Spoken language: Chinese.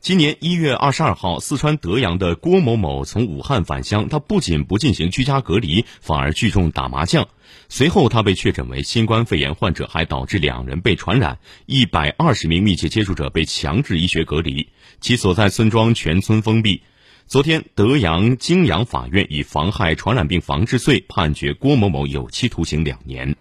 今年一月二十二号，四川德阳的郭某某从武汉返乡，他不仅不进行居家隔离，反而聚众打麻将。随后，他被确诊为新冠肺炎患者，还导致两人被传染，一百二十名密切接触者被强制医学隔离，其所在村庄全村封闭。昨天，德阳泾阳法院以妨害传染病防治罪判决郭某某有期徒刑两年。